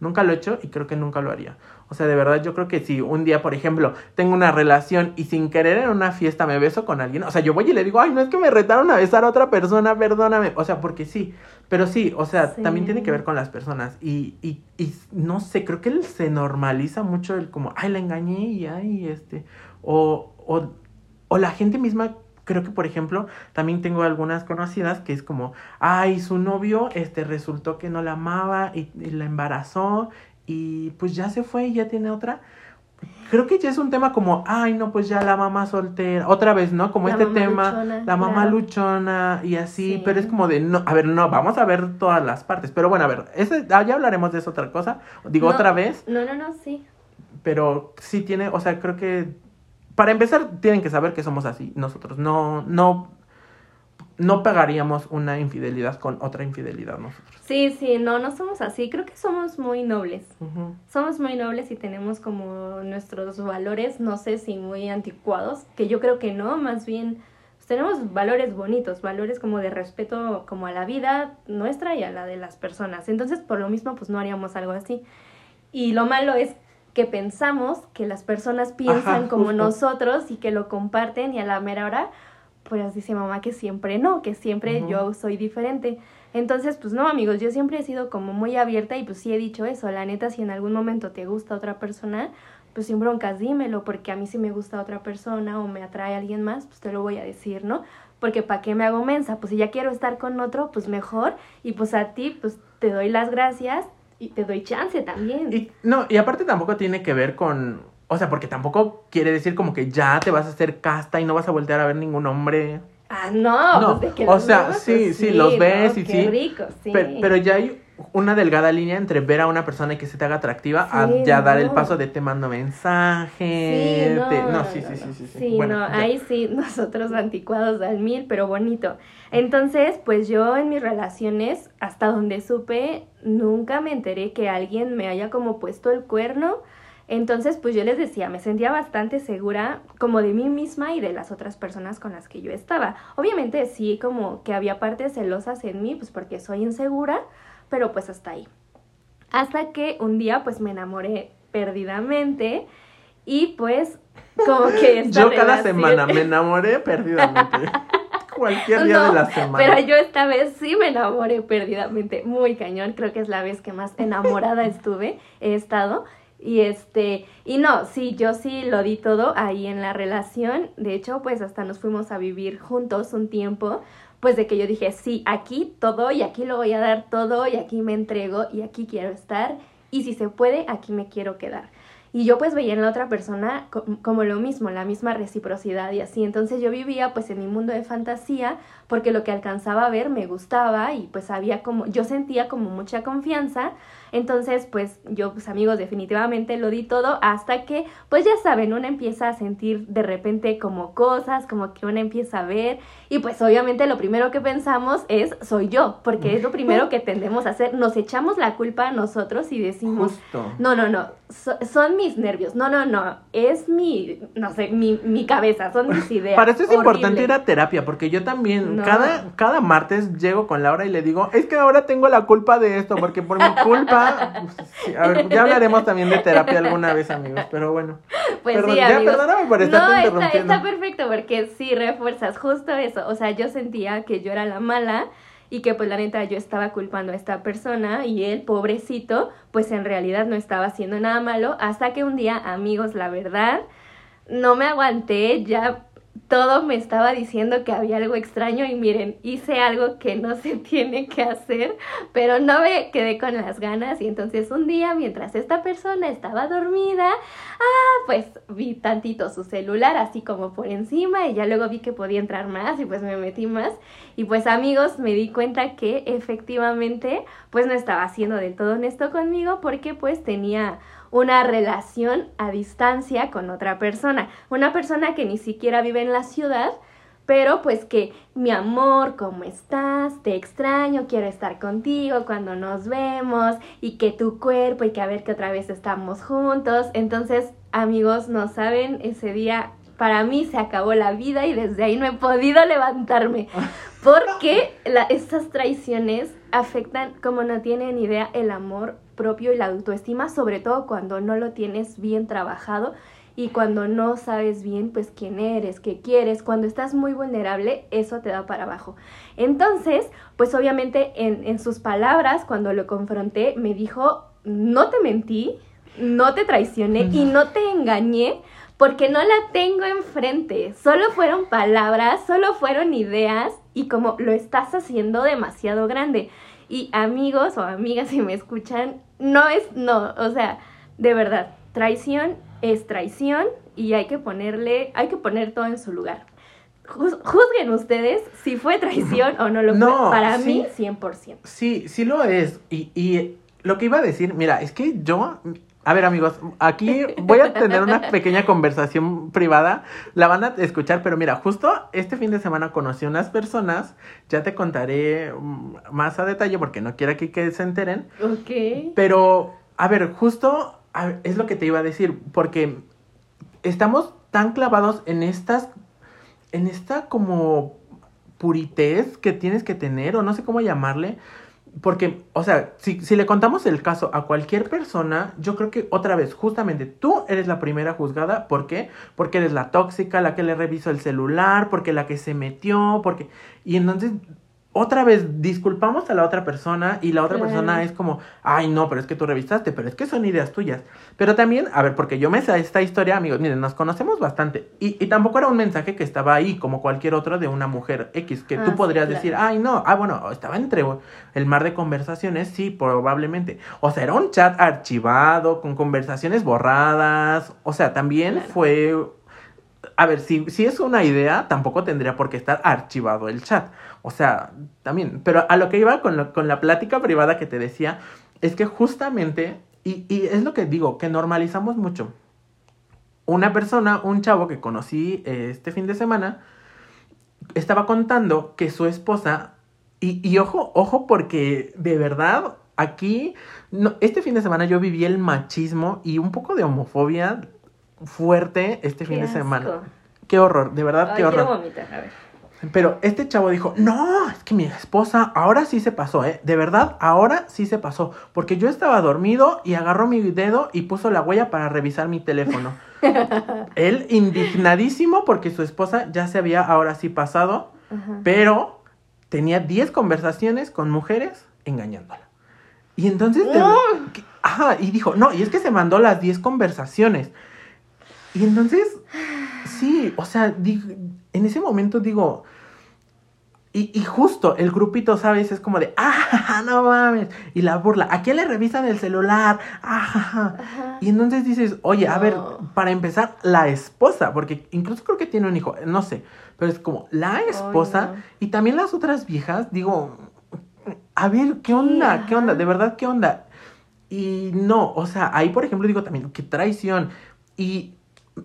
Nunca lo he hecho y creo que nunca lo haría. O sea, de verdad yo creo que si un día, por ejemplo, tengo una relación y sin querer en una fiesta me beso con alguien, o sea, yo voy y le digo, ay, no es que me retaron a besar a otra persona, perdóname. O sea, porque sí. Pero sí, o sea, también tiene que ver con las personas. Y, y, y no sé, creo que se normaliza mucho el como, ay, la engañé y ay, este. O, o o la gente misma, creo que por ejemplo, también tengo algunas conocidas que es como, ay, su novio este, resultó que no la amaba y, la embarazó y pues ya se fue y ya tiene otra. Creo que ya es un tema como, ay, no, pues ya la mamá soltera, otra vez, ¿no? Como este tema, la mamá luchona y así, pero es como de, no, a ver, no, vamos a ver todas las partes, pero bueno, a ver, ese, ah, ya hablaremos de eso otra cosa, digo otra vez. No, no, no, sí. Pero sí tiene, o sea, creo que para empezar, tienen que saber que somos así, nosotros. No, no. no pagaríamos una infidelidad con otra infidelidad nosotros. Sí, sí, no, no somos así. Creo que somos muy nobles. Somos muy nobles y tenemos como nuestros valores, no sé si muy anticuados, que yo creo que no, más bien pues, tenemos valores bonitos, valores como de respeto como a la vida nuestra y a la de las personas. Entonces, por lo mismo, pues no haríamos algo así. Y lo malo es que pensamos que las personas piensan Ajá, como justo. nosotros y que lo comparten y a la mera hora, pues dice mamá que siempre no, que siempre yo soy diferente. Entonces, pues no, amigos, yo siempre he sido como muy abierta y pues sí he dicho eso. La neta, si en algún momento te gusta otra persona, pues sin broncas dímelo, porque a mí si me gusta otra persona o me atrae alguien más, pues te lo voy a decir, ¿no? Porque ¿para qué me hago mensa? Pues si ya quiero estar con otro, pues mejor. Y pues a ti, pues te doy las gracias y te doy chance también. Y, no, y aparte tampoco tiene que ver con, o sea, porque tampoco quiere decir como que ya te vas a hacer casta y no vas a voltear a ver ningún hombre. Ah, no, No, pues de que o sea, sí, pues sí, los ves ¿no? y Qué sí, rico, sí. Pero, pero ya hay una delgada línea entre ver a una persona y que se te haga atractiva a Sí, ya dar el paso de te mando mensaje. Sí, no, te- no, sí, sí, sí, sí, sí. Sí, Bueno, no, ahí sí, nosotros anticuados al mil, pero bonito. Entonces, pues yo en mis relaciones, hasta donde supe, nunca me enteré que alguien me haya como puesto el cuerno. Entonces, pues yo les decía, me sentía bastante segura como de mí misma y de las otras personas con las que yo estaba. Obviamente sí, como que había partes celosas en mí, pues porque soy insegura, pero pues hasta ahí. Hasta que un día pues me enamoré perdidamente y pues como que esta Yo cada relación- semana me enamoré perdidamente. Cualquier día No, de la semana. Pero yo esta vez sí me enamoré perdidamente, muy cañón, creo que es la vez que más enamorada estuve, he estado. Y este, y no, sí, yo sí lo di todo ahí en la relación. De hecho, pues hasta nos fuimos a vivir juntos un tiempo, pues de que yo dije, sí, aquí todo y aquí lo voy a dar todo y aquí me entrego y aquí quiero estar y si se puede, aquí me quiero quedar. Y yo pues veía en la otra persona co- como lo mismo, la misma reciprocidad y así. Entonces yo vivía pues en mi mundo de fantasía porque lo que alcanzaba a ver me gustaba y pues había como, yo sentía como mucha confianza. Entonces pues yo pues amigos definitivamente lo di todo hasta que pues ya saben, uno empieza a sentir de repente como cosas, como que uno empieza a ver y pues obviamente lo primero que pensamos es soy yo, porque es lo primero que tendemos a hacer. Nos echamos la culpa a nosotros y decimos... Justo. No, no, no. So- son mis nervios. No, no, no. Es mi, no sé, mi, mi cabeza. Son mis ideas. Para eso es Horrible. importante ir a terapia, porque yo también, No. cada, cada martes llego con Laura y le digo, es que ahora tengo la culpa de esto, porque por mi culpa, sí, a ver, ya hablaremos también de terapia alguna vez, amigos, pero bueno. Pues Perdón, sí, ya, perdóname por estarte no, está, está perfecto porque sí refuerzas justo eso. O sea, yo sentía que yo era la mala y que pues la neta yo estaba culpando a esta persona y él, pobrecito, pues en realidad no estaba haciendo nada malo hasta que un día, amigos, la verdad, no me aguanté, ya todo me estaba diciendo que había algo extraño y miren, hice algo que no se tiene que hacer, pero no me quedé con las ganas y entonces un día mientras esta persona estaba dormida, ah, pues vi tantito su celular así como por encima y ya luego vi que podía entrar más y pues me metí más y pues amigos me di cuenta que efectivamente pues no estaba siendo del todo honesto conmigo porque pues tenía una relación a distancia con otra persona, una persona que ni siquiera vive en la ciudad, pero pues que mi amor, ¿cómo estás? Te extraño, quiero estar contigo cuando nos vemos y que tu cuerpo y que a ver que otra vez estamos juntos. Entonces, amigos, no saben, ese día para mí se acabó la vida y desde ahí no he podido levantarme. Porque estas traiciones afectan, como no tienen idea, el amor propio y la autoestima, sobre todo cuando no lo tienes bien trabajado y cuando no sabes bien, pues, quién eres, qué quieres. Cuando estás muy vulnerable, eso te da para abajo. Entonces, pues, obviamente, en, en sus palabras, cuando lo confronté, me dijo, no te mentí, no te traicioné y no te engañé porque no la tengo enfrente. Solo fueron palabras, solo fueron ideas y como lo estás haciendo demasiado grande. Y amigos o amigas, si me escuchan, no es, no, o sea, de verdad, traición es traición y hay que ponerle, hay que poner todo en su lugar. Juz- Juzguen ustedes si fue traición o no lo fue. No, Para sí. mí, 100%. Sí, sí lo es. Y, y lo que iba a decir, mira, es que yo A ver, amigos, aquí voy a tener una pequeña conversación privada. La van a escuchar, pero mira, justo este fin de semana conocí unas personas. Ya te contaré mm, más a detalle porque no quiero aquí que se enteren. Ok. Pero, a ver, justo a ver, es lo que te iba a decir, porque estamos tan clavados en estas, en esta como puritez que tienes que tener, o no sé cómo llamarle, porque, o sea, si, si, le contamos el caso a cualquier persona, yo creo que otra vez, justamente tú eres la primera juzgada. ¿Por qué? Porque eres la tóxica, la que le revisó el celular, porque la que se metió, porque... Y entonces otra vez disculpamos a la otra persona y la otra persona es como, ay no, pero es que tú revisaste, pero es que son ideas tuyas. Pero también, a ver, porque yo me sé esta historia, amigos, miren, nos conocemos bastante. Y, y tampoco era un mensaje que estaba ahí como cualquier otro de una mujer X, que tú ah, podrías decir, ay no, ah bueno, estaba entre el mar de conversaciones, sí, probablemente. O sea, era un chat archivado, con conversaciones borradas, o sea, también fue... A ver, si, si es una idea, tampoco tendría por qué estar archivado el chat. O sea, también, pero a lo que iba con, con la plática privada que te decía, es que justamente, y, y es lo que digo, que normalizamos mucho. Una persona, un chavo que conocí eh, este fin de semana, estaba contando que su esposa, y, y ojo, ojo, porque de verdad aquí, no, este fin de semana yo viví el machismo y un poco de homofobia fuerte este fin de semana. Qué horror, de verdad, qué horror. Vomitar, a ver. Pero este chavo dijo, no, es que mi esposa ahora sí se pasó, ¿eh? De verdad, ahora sí se pasó. Porque yo estaba dormido y agarró mi dedo y puso la huella para revisar mi teléfono. Él indignadísimo porque su esposa ya se había ahora sí pasado, pero tenía 10 conversaciones con mujeres engañándola. Y entonces, ajá, y dijo, no, y es que se mandó las 10 conversaciones. Y entonces, sí, o sea, en ese momento digo, y, y, justo el grupito, ¿sabes? Es como de, ah, no mames. Y la burla, ¿a quién le revisan el celular? Ah, Y entonces dices, oye, a ver, para empezar, la esposa, porque incluso creo que tiene un hijo, no sé, pero es como la esposa y también las otras viejas, digo, a ver, ¿qué onda? ¿Qué onda? De verdad, ¿qué onda? Y no, o sea, ahí por ejemplo digo también, qué traición. Y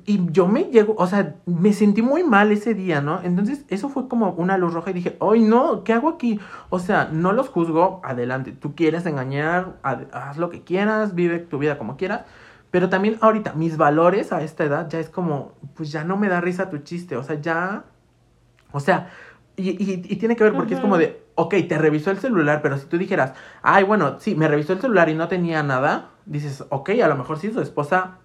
y yo me llego, o sea, me sentí muy mal ese día, ¿no? Entonces, eso fue como una luz roja y dije, ¡ay, no! ¿Qué hago aquí? O sea, no los juzgo, adelante. Tú quieres engañar, haz lo que quieras, vive tu vida como quieras. Pero también ahorita, mis valores a esta edad ya es como, pues ya no me da risa tu chiste, o sea, ya. O sea, y, y, tiene que ver porque es como de, ok, te revisó el celular, pero si tú dijeras, ay, bueno, sí, me revisó el celular y no tenía nada, dices, ok, a lo mejor sí su esposa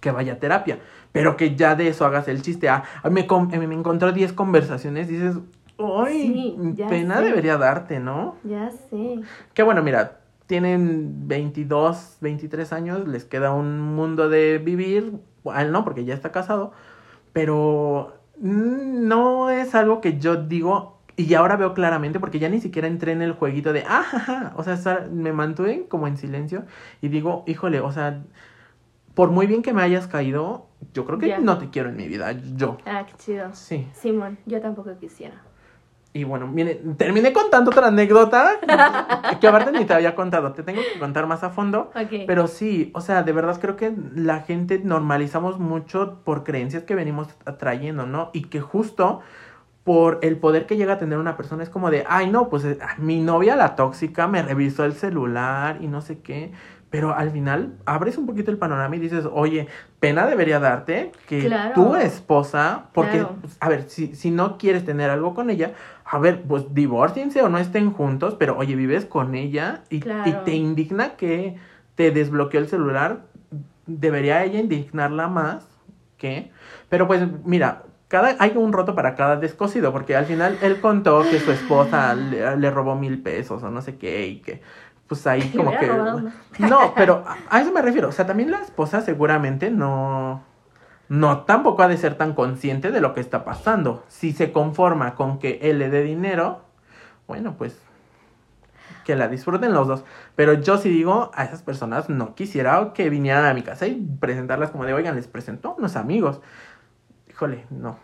que vaya a terapia, pero que ya de eso hagas el chiste. Ah, me, me encontró 10 conversaciones, dices, ¡ay! pena debería darte, ¿no? Ya sé. Que bueno, mira, tienen 22, 23 años, les queda un mundo de vivir, él no, porque ya está casado, pero no es algo que yo digo, y ahora veo claramente, porque ya ni siquiera entré en el jueguito de, ah, o sea, me mantuve como en silencio y digo, híjole, o sea, por muy bien que me hayas caído, yo creo que no te quiero en mi vida, yo. Ah, qué chido. Sí. Simón, yo tampoco quisiera. Y bueno, mire, terminé contando otra anécdota que aparte ni te había contado, te tengo que contar más a fondo. Okay. Pero sí, o sea, de verdad creo que la gente normalizamos mucho por creencias que venimos atrayendo, ¿no? Y que justo por el poder que llega a tener una persona es como de, ay no, pues eh, mi novia la tóxica me revisó el celular y no sé qué. Pero al final abres un poquito el panorama y dices, oye, pena debería darte que tu esposa, porque, pues, a ver, si, si no quieres tener algo con ella, a ver, pues divórciense o no estén juntos, pero oye, vives con ella y, y te indigna que te desbloqueó el celular, debería ella indignarla más que... Pero pues mira, cada, hay un roto para cada descosido, porque al final él contó que su esposa le, le robó mil pesos o no sé qué y que pues ahí como que... No, pero a eso me refiero. O sea, también la esposa seguramente no... No, tampoco ha de ser tan consciente de lo que está pasando. Si se conforma con que él le dé dinero, bueno, pues que la disfruten los dos. Pero yo sí digo, a esas personas no quisiera que vinieran a mi casa y presentarlas como de, oigan, les presento a unos amigos. Híjole, no.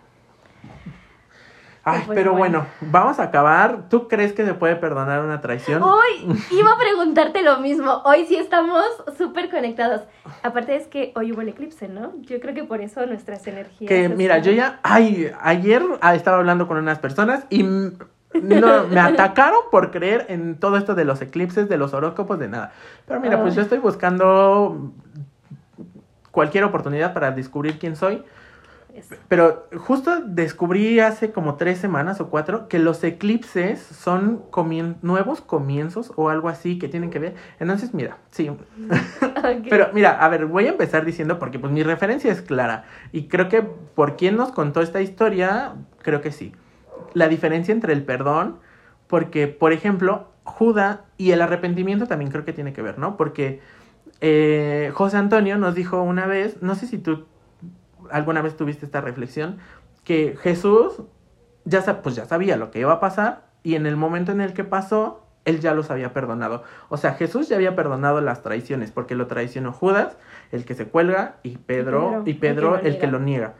Ay, Pues pero bueno. bueno. vamos a acabar. ¿Tú crees que se puede perdonar una traición? Hoy iba a preguntarte lo mismo. Hoy sí estamos súper conectados. Aparte es que hoy hubo el eclipse, ¿no? Yo creo que por eso nuestras energías. Que mira, yo ya, ay, ayer ah, estaba hablando con unas personas y no, me atacaron por creer en todo esto de los eclipses, de los horóscopos, de nada. Pero mira, pues yo estoy buscando cualquier oportunidad para descubrir quién soy. Pero justo descubrí hace como tres semanas o cuatro que los eclipses son comien- nuevos comienzos o algo así que tienen que ver. Entonces, mira, sí, pero mira, a ver, voy a empezar diciendo porque pues mi referencia es clara y creo que por quien nos contó esta historia, creo que sí. La diferencia entre el perdón, porque por ejemplo, Judas y el arrepentimiento también creo que tiene que ver, ¿no? Porque eh, José Antonio nos dijo una vez, no sé si tú alguna vez tuviste esta reflexión, que Jesús ya, pues ya sabía lo que iba a pasar y en el momento en el que pasó, él ya los había perdonado. O sea, Jesús ya había perdonado las traiciones porque lo traicionó Judas, el que se cuelga, y Pedro, y Pedro, el que lo niega.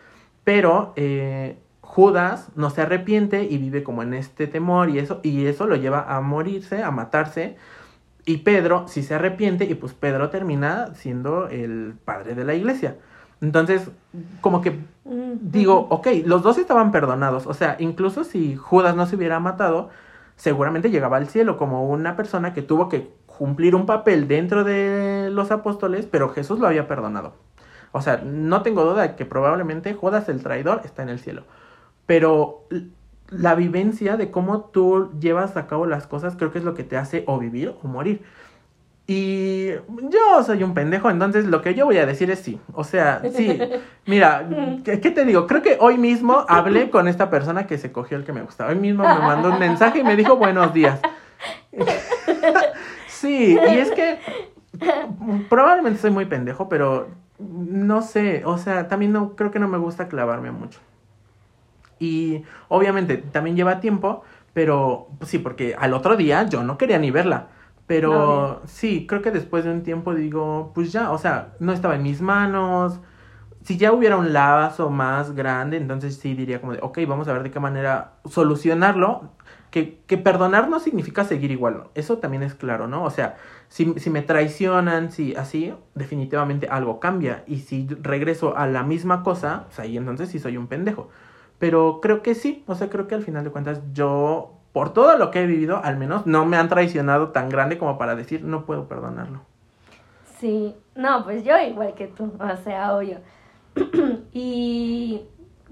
Pero eh, Judas no se arrepiente y vive como en este temor y eso, y eso lo lleva a morirse, a matarse. Y Pedro sí se arrepiente y pues Pedro termina siendo el padre de la iglesia. Entonces, como que digo, ok, los dos estaban perdonados. O sea, incluso si Judas no se hubiera matado, seguramente llegaba al cielo como una persona que tuvo que cumplir un papel dentro de los apóstoles, pero Jesús lo había perdonado. O sea, no tengo duda de que probablemente Judas el traidor está en el cielo. Pero la vivencia de cómo tú llevas a cabo las cosas creo que es lo que te hace o vivir o morir. Y yo soy un pendejo, entonces lo que yo voy a decir es sí. O sea, sí. Mira, ¿qué, qué te digo? Creo que hoy mismo hablé con esta persona que se cogió el que me gustaba. Hoy mismo me mandó un mensaje y me dijo buenos días. Sí, y es que probablemente soy muy pendejo, pero no sé, o sea, también no creo que no me gusta clavarme mucho. Y obviamente también lleva tiempo, pero pues, sí, porque al otro día yo no quería ni verla. Pero No, sí, creo que después de un tiempo digo, pues ya, o sea, no estaba en mis manos. Si ya hubiera un lazo más grande, entonces sí diría como de, ok, vamos a ver de qué manera solucionarlo. Que, que perdonar no significa seguir igual, ¿no? eso también es claro, ¿no? O sea, si, si me traicionan, si así, definitivamente algo cambia. Y si regreso a la misma cosa, pues ahí entonces sí soy un pendejo. Pero creo que sí, o sea, creo que al final de cuentas yo, por todo lo que he vivido, al menos no me han traicionado tan grande como para decir no puedo perdonarlo. Sí, no, pues yo igual que tú, o sea, obvio. y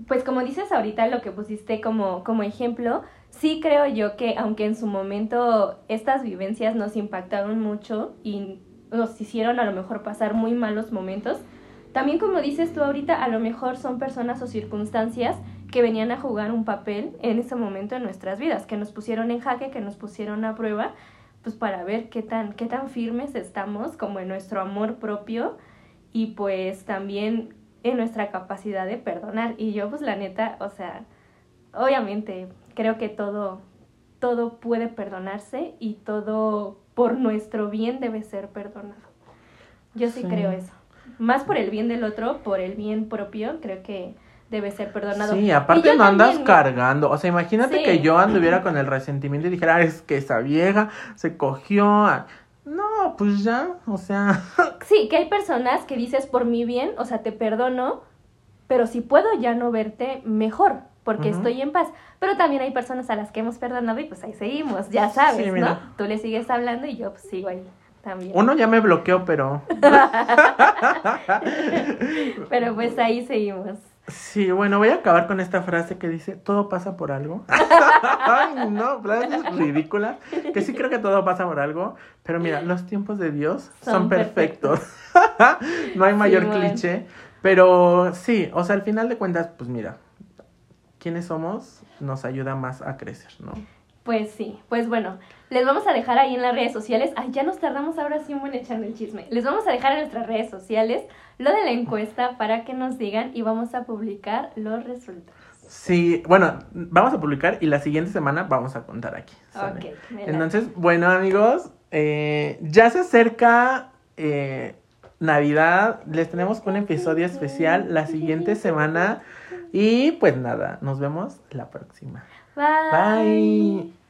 pues como dices ahorita lo que pusiste como, como ejemplo, sí creo yo que aunque en su momento estas vivencias nos impactaron mucho y nos hicieron a lo mejor pasar muy malos momentos, también como dices tú ahorita, a lo mejor son personas o circunstancias que venían a jugar un papel en ese momento en nuestras vidas, que nos pusieron en jaque, que nos pusieron a prueba, pues para ver qué tan, qué tan firmes estamos como en nuestro amor propio y pues también en nuestra capacidad de perdonar. Y yo pues la neta, o sea, obviamente creo que todo, todo puede perdonarse y todo por nuestro bien debe ser perdonado. Yo sí, Sí. creo eso. Más por el bien del otro, por el bien propio, creo que debe ser perdonado. Sí, aparte no andas también- cargando. O sea, imagínate Sí. que yo anduviera con el resentimiento y dijera, "Ah, es que esa vieja se cogió. a-". No, pues ya, o sea. Sí, que hay personas que dices por mi bien, o sea, te perdono, pero si puedo ya no verte mejor, porque estoy en paz. Pero también hay personas a las que hemos perdonado y pues ahí seguimos, ya sabes, Sí, ¿no? Tú le sigues hablando y yo pues sigo ahí también. Uno ya me bloqueó, pero. Pero pues ahí seguimos. Sí, bueno, voy a acabar con esta frase que dice, todo pasa por algo. Ay, no, frases ridículas. Que sí creo que todo pasa por algo. Pero mira, los tiempos de Dios son, Son perfectos. no hay mayor bueno. cliché. Pero sí, o sea, al final de cuentas, pues mira, quiénes somos nos ayuda más a crecer, ¿no? Pues sí, pues bueno, les vamos a dejar ahí en las redes sociales. Ay, ya nos tardamos ahora sí un buen echando el chisme. Les vamos a dejar en nuestras redes sociales lo de la encuesta para que nos digan y vamos a publicar los resultados. Sí, bueno, vamos a publicar y la siguiente semana vamos a contar aquí. ¿sale? Ok, me late. Entonces, bueno amigos, eh, ya se acerca eh, Navidad, les tenemos un episodio especial la siguiente semana. Y pues nada, nos vemos la próxima. 拜。